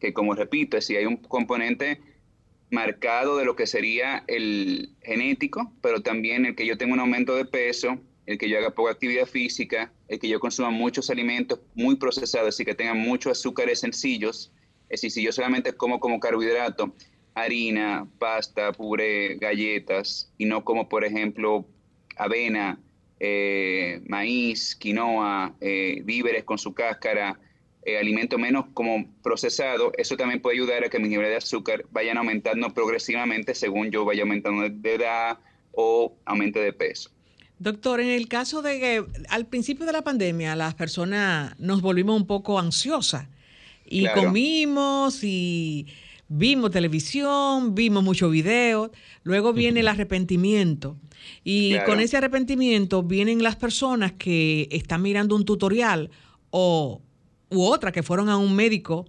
que como repito, si hay un componente marcado de lo que sería el genético, pero también el que yo tenga un aumento de peso, el que yo haga poca actividad física, el que yo consuma muchos alimentos muy procesados y que tengan muchos azúcares sencillos, es decir, si yo solamente como como carbohidrato, harina, pasta, puré, galletas, y no como, por ejemplo, avena, eh, maíz, quinoa, eh, víveres con su cáscara, eh, alimento menos como procesado, eso también puede ayudar a que mis niveles de azúcar vayan aumentando progresivamente según yo vaya aumentando de edad o aumente de peso. Doctor, en el caso de que al principio de la pandemia las personas nos volvimos un poco ansiosas y comimos y vimos televisión, vimos muchos videos, luego viene el arrepentimiento y con ese arrepentimiento vienen las personas que están mirando un tutorial o u otra que fueron a un médico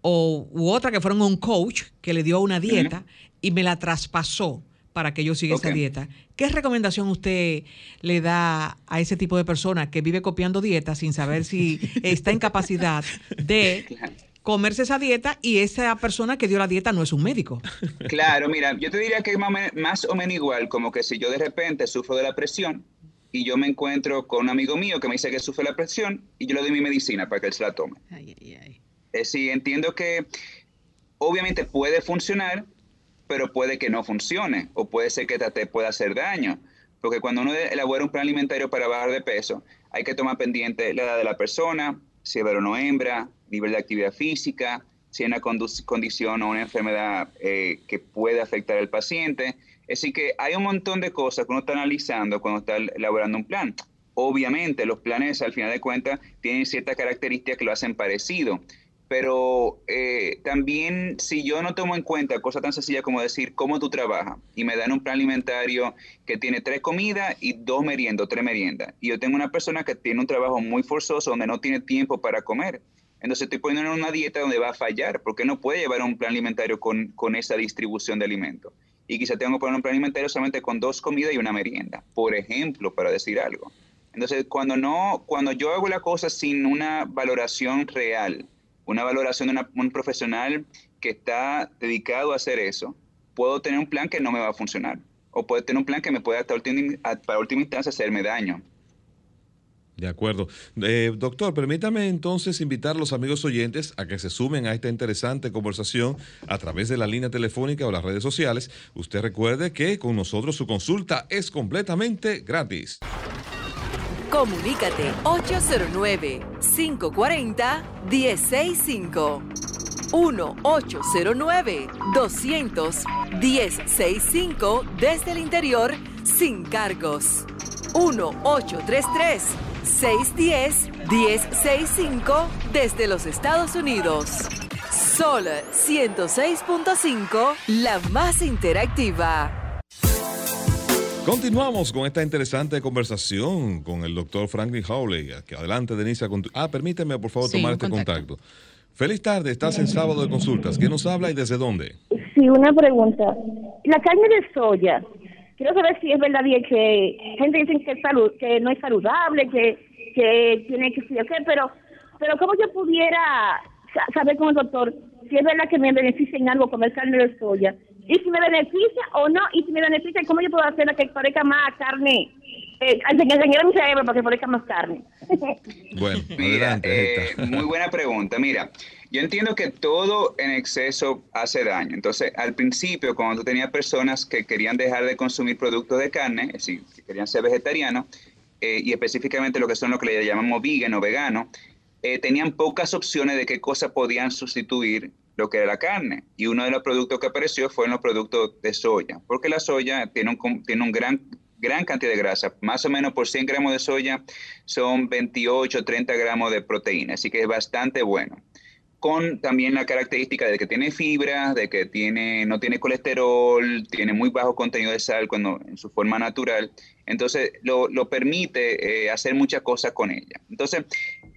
o u otra que fueron a un coach que le dio una dieta y me la traspasó para que yo siga esa dieta. ¿Qué recomendación usted le da a ese tipo de persona que vive copiando dietas sin saber si [laughs] está en capacidad de comerse esa dieta y esa persona que dio la dieta no es un médico? Claro, mira, yo te diría que es más o menos igual, como que si yo de repente sufro de la presión y yo me encuentro con un amigo mío que me dice que sufre la presión y yo le doy mi medicina para que él se la tome. Ay, ay, ay. Es decir, entiendo que obviamente puede funcionar, pero puede que no funcione o puede ser que te pueda hacer daño. Porque cuando uno elabora un plan alimentario para bajar de peso, hay que tomar pendiente la edad de la persona, si es o hembra, nivel de actividad física, si hay una condición o una enfermedad eh, que puede afectar al paciente. Así que hay un montón de cosas que uno está analizando cuando está elaborando un plan. Obviamente los planes al final de cuentas tienen ciertas características que lo hacen parecido pero eh, también si yo no tomo en cuenta cosas tan sencillas como decir cómo tú trabajas y me dan un plan alimentario que tiene tres comidas y dos meriendas, tres meriendas, y yo tengo una persona que tiene un trabajo muy forzoso donde no tiene tiempo para comer, entonces estoy poniendo en una dieta donde va a fallar, porque no puede llevar un plan alimentario con, con esa distribución de alimentos. Y quizá tengo que poner un plan alimentario solamente con dos comidas y una merienda, por ejemplo, para decir algo. Entonces, cuando, no, cuando yo hago la cosa sin una valoración real, una valoración de un profesional que está dedicado a hacer eso, puedo tener un plan que no me va a funcionar. O puedo tener un plan que me puede hasta para última instancia hacerme daño. De acuerdo. Eh, doctor, permítame entonces invitar a los amigos oyentes a que se sumen a esta interesante conversación a través de la línea telefónica o las redes sociales. Usted recuerde que con nosotros su consulta es completamente gratis. Comunícate 809-540-1065. 1-809-200-1065 desde el interior sin cargos. 1-833-610-1065 desde los Estados Unidos. Sol 106.5, la más interactiva. Continuamos con esta interesante conversación con el doctor Franklin Howley. Adelante, Denise. Ah, permíteme, por favor, tomar este contacto. Feliz tarde, estás en sábado de consultas. ¿Quién nos habla y desde dónde? Sí, una pregunta. La carne de soya, quiero saber si es verdad que gente dice que, salud, que no es saludable, que, que tiene que ser qué, pero, pero ¿cómo yo pudiera saber con el doctor si es verdad que me beneficia en algo comer carne de soya y si me beneficia o no, y si me beneficia, ¿cómo yo puedo hacer que parezca más carne? Eh, que enseñar mi cerebro para que parezca más carne. [laughs] Bueno, Mira, adelante. eh, muy buena pregunta. Mira, yo entiendo que todo en exceso hace daño. Entonces, al principio, cuando tú tenías personas que querían dejar de consumir productos de carne, es decir, que querían ser vegetarianos, eh, y específicamente lo que son lo que le llamamos vegan o vegano, eh, tenían pocas opciones de qué cosas podían sustituir lo que era la carne. Y uno de los productos que apareció fueron los productos de soya, porque la soya tiene un, tiene gran gran cantidad de grasa, más o menos por 100 gramos de soya son 28 30 gramos de proteína, así que es bastante bueno. Con también la característica de que tiene fibra, de que tiene, no tiene colesterol, tiene muy bajo contenido de sal cuando, en su forma natural, entonces lo, lo permite eh, hacer muchas cosas con ella. Entonces,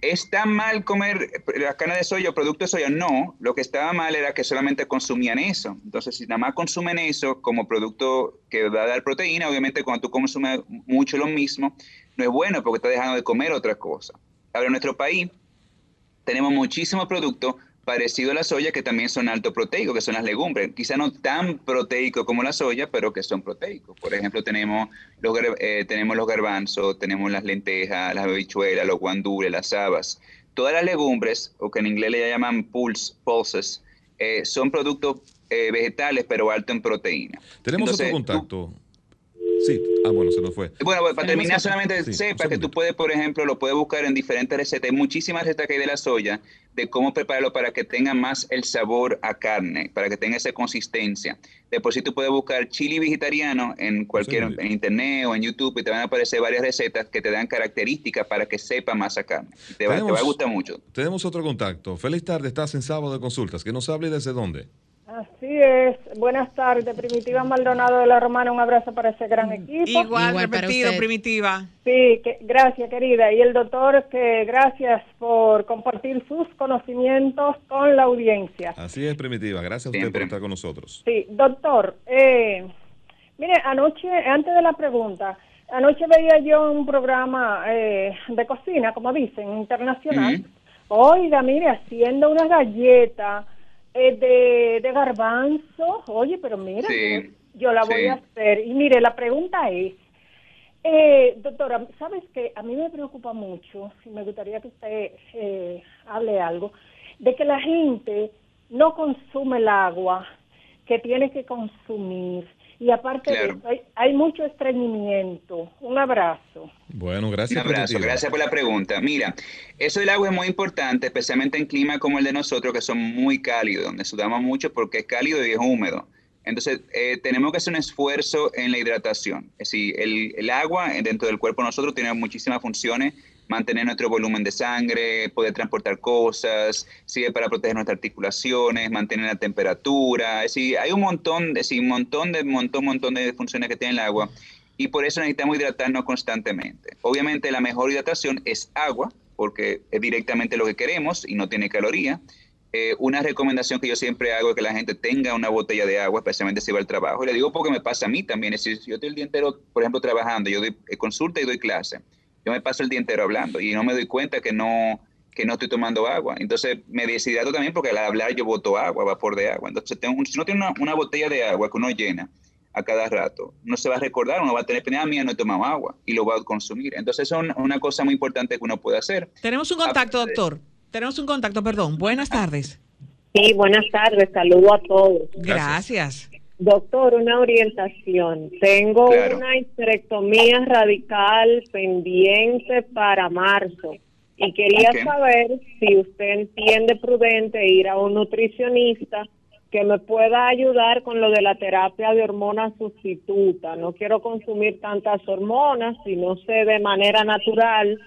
¿está mal comer la carne de soya o producto de soya? No, lo que estaba mal era que solamente consumían eso. Entonces, si nada más consumen eso como producto que va a dar proteína, obviamente cuando tú consumes mucho lo mismo, no es bueno porque estás dejando de comer otra cosa. Ahora, en nuestro país tenemos muchísimos productos parecidos a la soya que también son alto proteicos, que son las legumbres. Quizá no tan proteicos como la soya, pero que son proteicos. Por ejemplo, tenemos los, eh, tenemos los garbanzos, tenemos las lentejas, las habichuelas, los guandules, las habas. Todas las legumbres, o que en inglés le llaman pulse, pulses, eh, son productos eh, vegetales, pero alto en proteína. Tenemos Entonces, otro contacto. Sí, ah, bueno, se nos fue. Bueno, para Tenemos terminar, solamente Sí, sepa que tú puedes, por ejemplo, lo puedes buscar en diferentes recetas. Hay muchísimas recetas que hay de la soya, de cómo prepararlo para que tenga más el sabor a carne, para que tenga esa consistencia. De por sí tú puedes buscar chili vegetariano en cualquier, en internet o en YouTube y te van a aparecer varias recetas que te dan características para que sepa más a carne. Te va, te va a gustar mucho. Tenemos otro contacto. Feliz tarde, estás en sábado de consultas. Que nos hable desde dónde. Así es. Buenas tardes, Primitiva Maldonado de la Romana. Un abrazo para ese gran equipo. Igual, repetido, primitiva. Sí, que, gracias, querida. Y el doctor, que gracias por compartir sus conocimientos con la audiencia. Así es, Primitiva. Gracias a usted Siempre. por estar con nosotros. Sí, doctor. Eh, mire, anoche, antes de la pregunta, anoche veía yo un programa eh, de cocina, como dicen, internacional. Oiga, mire, haciendo una galleta eh, de, de garbanzo. Oye, pero mira, Sí, yo, yo la voy a hacer. Y mire, la pregunta es, eh, doctora, ¿sabes qué? A mí me preocupa mucho, y me gustaría que usted eh, hable algo, de que la gente no consume el agua que tiene que consumir. Y aparte Claro. de eso, hay, hay mucho estreñimiento. Un abrazo. Bueno, gracias, Un abrazo, Primitiva. gracias por la pregunta. Mira, eso del agua es muy importante, especialmente en clima como el de nosotros, que son muy cálidos, donde sudamos mucho porque es cálido y es húmedo. Entonces, eh, tenemos que hacer un esfuerzo en la hidratación. Es decir, el, el agua dentro del cuerpo de nosotros tiene muchísimas funciones, mantener nuestro volumen de sangre, poder transportar cosas, sirve para proteger nuestras articulaciones, mantener la temperatura. Es decir, hay un montón, es decir, un montón de, montón, montón de funciones que tiene el agua y por eso necesitamos hidratarnos constantemente. Obviamente la mejor hidratación es agua, porque es directamente lo que queremos y no tiene caloría. Eh, una recomendación que yo siempre hago es que la gente tenga una botella de agua, especialmente si va al trabajo. Y le digo porque me pasa a mí también. Es decir, yo estoy el día entero, por ejemplo, trabajando, yo doy eh, consulta y doy clase. Yo me paso el día entero hablando y no me doy cuenta que no, que no estoy tomando agua. Entonces me deshidrato también porque al hablar yo boto agua, vapor de agua. Entonces, tengo, un- si uno tiene una, una botella de agua que uno llena a cada rato, uno se va a recordar, uno va a tener pena, mía, no he tomado agua y lo va a consumir. Entonces, eso es una, una cosa muy importante que uno puede hacer. Tenemos un contacto, doctor. Tenemos un contacto, perdón. Buenas tardes. Sí, buenas tardes, saludo a todos. Gracias. Doctor, una orientación. Tengo Claro. una histerectomía radical pendiente para marzo y quería saber si usted entiende prudente ir a un nutricionista que me pueda ayudar con lo de la terapia de hormonas sustituta. No quiero consumir tantas hormonas, sino sé de manera natural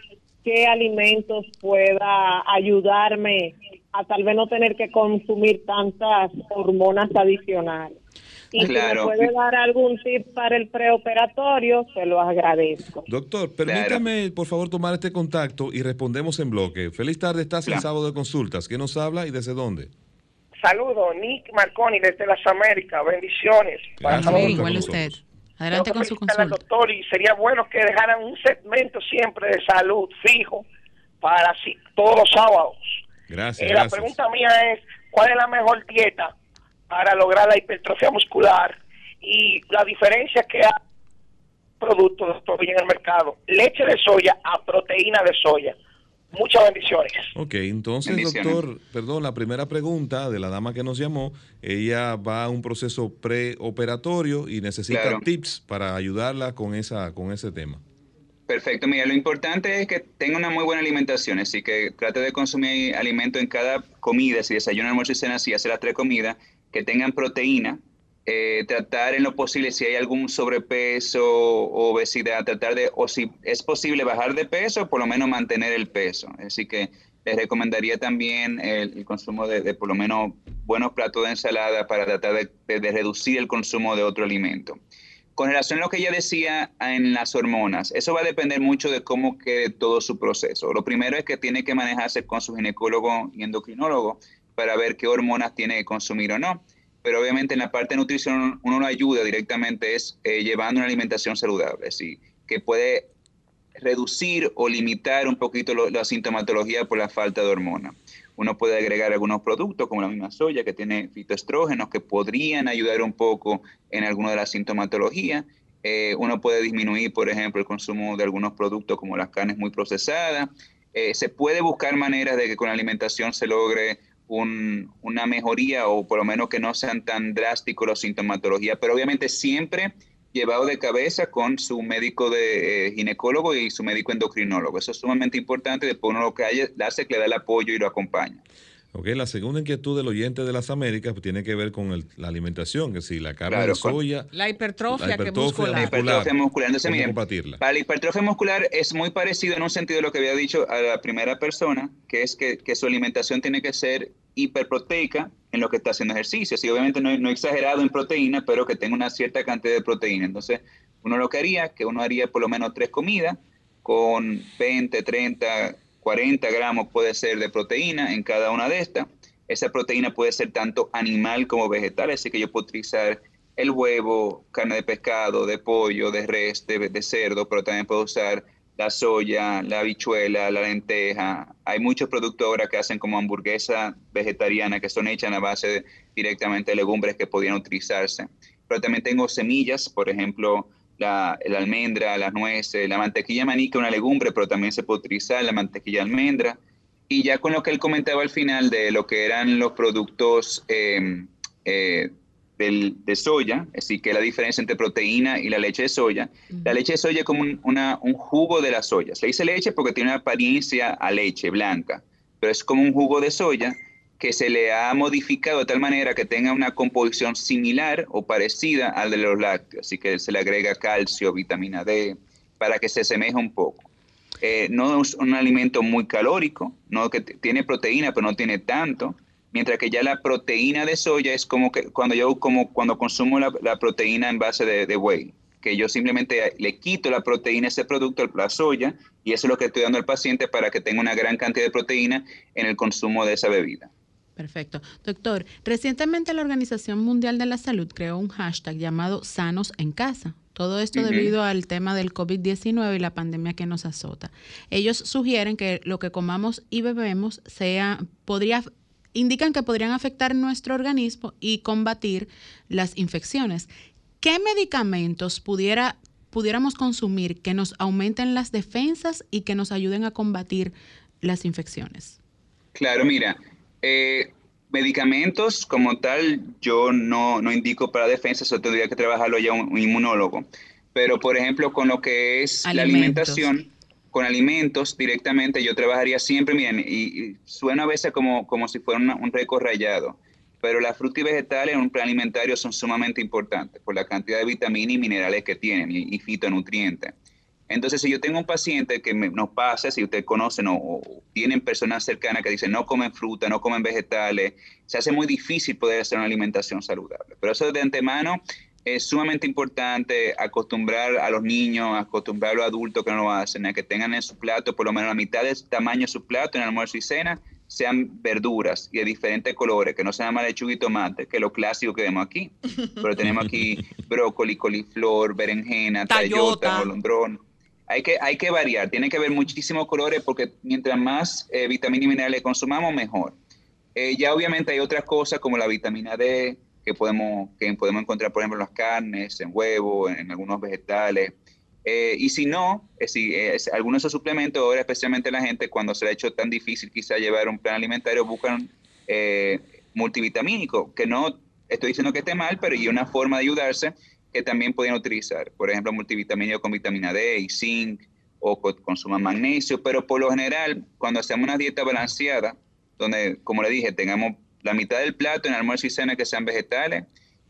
qué alimentos pueda ayudarme a tal vez no tener que consumir tantas hormonas adicionales. Y Claro. si me puede dar algún tip para el preoperatorio, se lo agradezco. Doctor, permítame, por favor, tomar este contacto y respondemos en bloque. Feliz tarde, estás en Claro. sábado de consultas. ¿Quién nos habla y desde dónde? Saludos, Nick Marconi desde las Américas. Bendiciones. Gracias igual usted. Adelante con su consulta. doctor y sería bueno que dejaran un segmento siempre de salud fijo para si- todos los sábados. Gracias, Eh, la pregunta mía es, ¿cuál es la mejor dieta para lograr la hipertrofia muscular y la diferencia que hay productos de soya en el mercado, leche de soya a proteína de soya. Muchas bendiciones. Ok, entonces, Bendiciones. doctor, perdón, la primera pregunta de la dama que nos llamó, ella va a un proceso preoperatorio y necesita Claro. tips para ayudarla con esa con ese tema. Perfecto, mira, lo importante es que tenga una muy buena alimentación, así que trate de consumir alimento en cada comida, si desayuno, almuerzo y cena, si hace las tres comidas, que tengan proteína, eh, tratar en lo posible si hay algún sobrepeso o obesidad, tratar de, o si es posible bajar de peso, por lo menos mantener el peso. Así que les recomendaría también el, consumo de, por lo menos buenos platos de ensalada para tratar de- de- de reducir el consumo de otro alimento. Con relación a lo que ella decía en las hormonas, eso va a depender mucho de cómo quede todo su proceso. Lo primero es que tiene que manejarse con su ginecólogo y endocrinólogo para ver qué hormonas tiene que consumir o no. Pero obviamente en la parte de nutrición uno lo ayuda directamente es eh, llevando una alimentación saludable, sí, que puede reducir o limitar un poquito la sintomatología por la falta de hormona. Uno puede agregar algunos productos como la misma soya que tiene fitoestrógenos que podrían ayudar un poco en alguna de las sintomatologías. Eh, uno puede disminuir, por ejemplo, el consumo de algunos productos como las carnes muy procesadas. Eh, se puede buscar maneras de que con la alimentación se logre un- una mejoría o por lo menos que no sean tan drásticos las sintomatologías, pero obviamente siempre llevado de cabeza con su médico de eh, ginecólogo y su médico endocrinólogo. Eso es sumamente importante, después uno lo que haya- hace es que le da el apoyo y lo acompaña. Ok, la segunda inquietud del oyente de las Américas pues, tiene que ver con el- la alimentación, que si la carne Claro, de soya, La hipertrofia, La que hipertrofia muscular. La hipertrofia muscular. Entonces, ¿cómo miren, combatirla? para la hipertrofia muscular es muy parecido en un sentido de lo que había dicho a la primera persona, que es que, que su alimentación tiene que ser hiperproteica en lo que está haciendo ejercicio. Sí, obviamente no, no exagerado en proteína, pero que tenga una cierta cantidad de proteína. Entonces, uno lo que haría, que uno haría por lo menos tres comidas con 20, 30, 40 gramos puede ser de proteína en cada una de estas. Esa proteína puede ser tanto animal como vegetal, así que yo puedo utilizar el huevo, carne de pescado, de pollo, de res, de cerdo, pero también puedo usar la soya, la habichuela, la lenteja. Hay muchos productos ahora que hacen como hamburguesa vegetariana que son hechas a base directamente de legumbres que podían utilizarse. Pero también tengo semillas, por ejemplo, la, la almendra, las nueces, la mantequilla maní, que es una legumbre, pero también se puede utilizar la mantequilla almendra. Y ya con lo que él comentaba al final de lo que eran los productos eh, eh, del- de soya, así que la diferencia entre proteína y la leche de soya. La leche de soya es como un, una- un jugo de la soya. Se le dice leche porque tiene una apariencia a leche blanca, pero es como un jugo de soya que se le ha modificado de tal manera que tenga una composición similar o parecida al de los lácteos, así que se le agrega calcio, vitamina D, para que se asemeje un poco. Eh, no es un alimento muy calórico, no que tiene proteína, pero no tiene tanto. Mientras que ya la proteína de soya es como que cuando yo como cuando consumo la, la proteína en base de, de whey, que yo simplemente le quito la proteína a ese producto, la soya, y eso es lo que estoy dando al paciente para que tenga una gran cantidad de proteína en el consumo de esa bebida. Perfecto. Doctor, recientemente la Organización Mundial de la Salud creó un hashtag llamado Sanos en Casa. Todo esto debido al tema del COVID-19 y la pandemia que nos azota. Ellos sugieren que lo que comamos y bebemos sea, podría, indican que podrían afectar nuestro organismo y combatir las infecciones. ¿Qué medicamentos pudiera, pudiéramos consumir que nos aumenten las defensas y que nos ayuden a combatir las infecciones? Claro, mira, eh, medicamentos como tal yo no, no indico para defensa, eso tendría que trabajarlo ya un, un inmunólogo. Pero, por ejemplo, con lo que es la alimentación, con alimentos directamente, yo trabajaría siempre, miren, y, suena a veces como, como si fuera una- un récord rayado, pero las frutas y vegetales en un plan alimentario son sumamente importantes por la cantidad de vitaminas y minerales que tienen y, fitonutrientes. Entonces, si yo tengo un paciente que me- nos pasa, si usted conoce o, o tienen personas cercanas que dicen no comen fruta, no comen vegetales, se hace muy difícil poder hacer una alimentación saludable. Pero eso de antemano es sumamente importante acostumbrar a los niños, acostumbrar a los adultos que no lo hacen, a que tengan en su plato por lo menos la mitad del tamaño de su plato en almuerzo y cena, sean verduras y de diferentes colores, que no sean más lechuga y tomate, que es lo clásico que vemos aquí. Pero tenemos aquí [laughs] brócoli, coliflor, berenjena, Tallota. molondrón. Hay que, hay que variar, tiene que haber muchísimos colores porque mientras más eh, vitaminas y minerales consumamos, mejor. Eh, ya obviamente hay otras cosas como la vitamina D, que podemos, que podemos encontrar, por ejemplo, en las carnes, en huevo, en, algunos vegetales. Eh, y si no, eh, si algunos de esos suplementos, ahora especialmente la gente, cuando se le ha hecho tan difícil quizá llevar un plan alimentario, buscan multivitamínico, que no estoy diciendo que esté mal, pero hay una forma de ayudarse que también pueden utilizar. Por ejemplo, multivitamínico con vitamina D y zinc, o consuman magnesio, pero por lo general, cuando hacemos una dieta balanceada, donde, como le dije, tengamos la mitad del plato en almuerzo y cena que sean vegetales,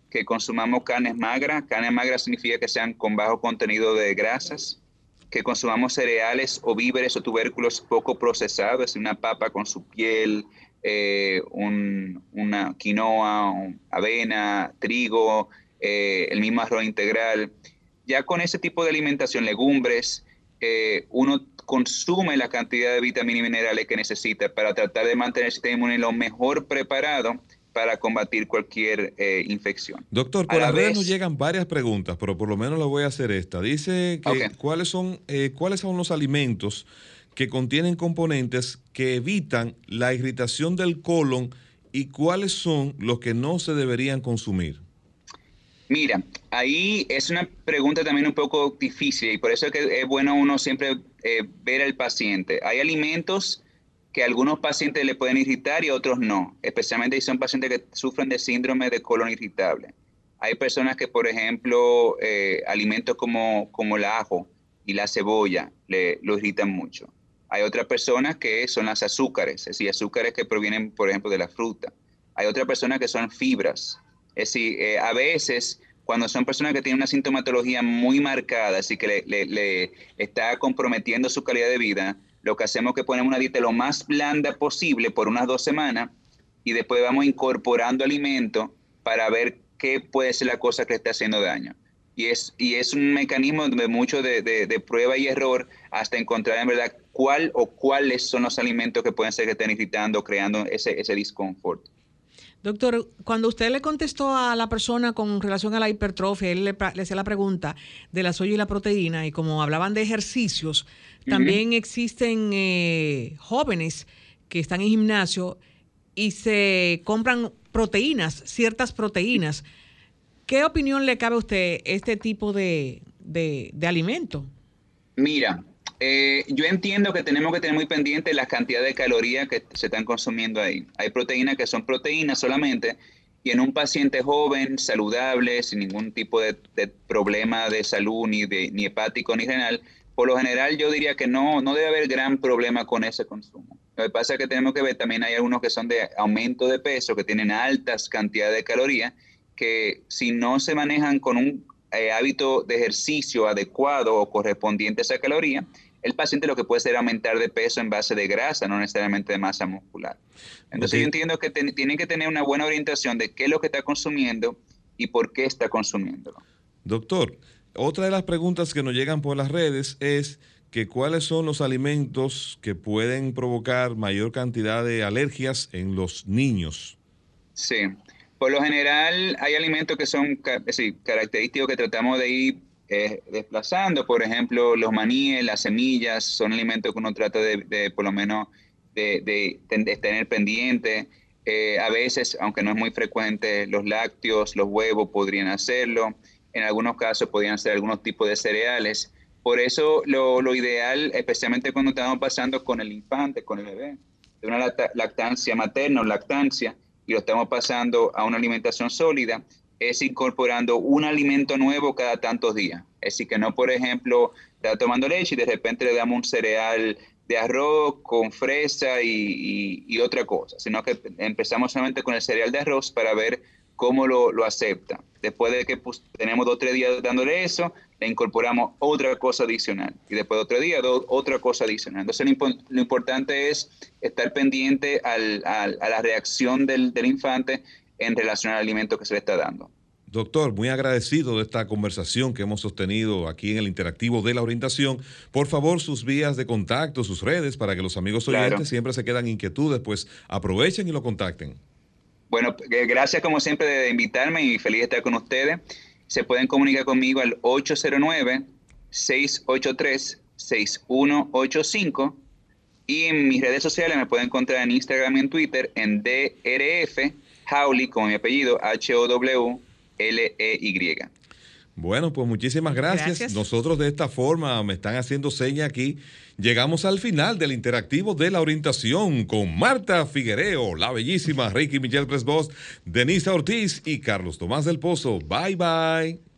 que consumamos carnes magras, carnes magras significa que sean con bajo contenido de grasas, que consumamos cereales o víveres o tubérculos poco procesados, es una papa con su piel, eh, una quinoa, avena, trigo, eh, el mismo arroz integral. Ya con ese tipo de alimentación, legumbres, uno consume la cantidad de vitaminas y minerales que necesita para tratar de mantener el sistema inmune lo mejor preparado para combatir cualquier eh, infección. Doctor, por las redes nos llegan varias preguntas, pero por lo menos le voy a hacer esta. Dice que cuáles son eh, cuáles son los alimentos que contienen componentes que evitan la irritación del colon y cuáles son los que no se deberían consumir. Mira, ahí es una pregunta también un poco difícil y por eso es que es bueno uno siempre eh, ver al paciente. Hay alimentos que algunos pacientes le pueden irritar y otros no, especialmente si son pacientes que sufren de síndrome de colon irritable. Hay personas que, por ejemplo, eh, alimentos como, como el ajo y la cebolla le, lo irritan mucho. Hay otras personas que son las azúcares, es decir, azúcares que provienen, por ejemplo, de la fruta. Hay otras personas que son fibras, es decir, eh, a veces cuando son personas que tienen una sintomatología muy marcada, así que le, está comprometiendo su calidad de vida, lo que hacemos es que ponemos una dieta lo más blanda posible por unas dos semanas y después vamos incorporando alimento para ver qué puede ser la cosa que le está haciendo daño. Y es, y es un mecanismo de mucho de, de, prueba y error hasta encontrar en verdad cuál o cuáles son los alimentos que pueden ser que estén irritando, creando ese, ese disconfort. Doctor, cuando usted le contestó a la persona con relación a la hipertrofia, él le, hacía la pregunta de la soya y la proteína, y como hablaban de ejercicios, también existen eh, jóvenes que están en gimnasio y se compran proteínas, ciertas proteínas. ¿Qué opinión le cabe a usted este tipo de, de, de alimento? Mira, eh, yo entiendo que tenemos que tener muy pendiente la cantidad de calorías que se están consumiendo ahí. Hay proteínas que son proteínas solamente y en un paciente joven, saludable, sin ningún tipo de, problema de salud, ni, de, ni hepático ni renal, por lo general yo diría que no, no debe haber gran problema con ese consumo. Lo que pasa es que tenemos que ver, también hay algunos que son de aumento de peso, que tienen altas cantidades de calorías, que si no se manejan con un eh, hábito de ejercicio adecuado o correspondiente a esa caloría, el paciente lo que puede hacer es aumentar de peso en base de grasa, no necesariamente de masa muscular. Entonces yo entiendo que tienen que tener una buena orientación de qué es lo que está consumiendo y por qué está consumiéndolo. Doctor, otra de las preguntas que nos llegan por las redes es que cuáles son los alimentos que pueden provocar mayor cantidad de alergias en los niños. Sí, por lo general hay alimentos que son característicos que tratamos de ir eh, desplazando. Por ejemplo, los maníes, las semillas, son alimentos que uno trata de, por lo menos, de, tener pendiente. Eh, a veces, aunque no es muy frecuente, los lácteos, los huevos podrían hacerlo. En algunos casos podrían ser algunos tipos de cereales. Por eso lo, lo ideal, especialmente cuando estamos pasando con el infante, con el bebé, de una lactancia materna o lactancia, y lo estamos pasando a una alimentación sólida, es incorporando un alimento nuevo cada tantos días. Decir, que no, por ejemplo, está tomando leche y de repente le damos un cereal de arroz con fresa y, otra cosa, sino que empezamos solamente con el cereal de arroz para ver cómo lo, acepta. Después de que pues, tenemos dos o tres días dándole eso, le incorporamos otra cosa adicional. Y después de otro día, otra cosa adicional. Entonces, lo, importante es estar pendiente a la reacción del infante en relación al alimento que se le está dando. Doctor, muy agradecido de esta conversación que hemos sostenido aquí en el interactivo de la orientación. Por favor, sus vías de contacto, sus redes, para que los amigos oyentes siempre se quedan inquietudes, pues aprovechen y lo contacten. Bueno, eh, gracias como siempre de invitarme y feliz de estar con ustedes. Se pueden comunicar conmigo al 809-683-6185 y en mis redes sociales me pueden encontrar en Instagram y en Twitter en DRF Howley, con mi apellido, H-O-W-L-E-Y. Bueno, pues muchísimas gracias. Gracias. Nosotros de esta forma, me están haciendo seña aquí, llegamos al final del interactivo de la orientación con Marta Figuereo, la bellísima Ricky Michelle Presbos, Denisa Ortiz y Carlos Tomás del Pozo. Bye bye.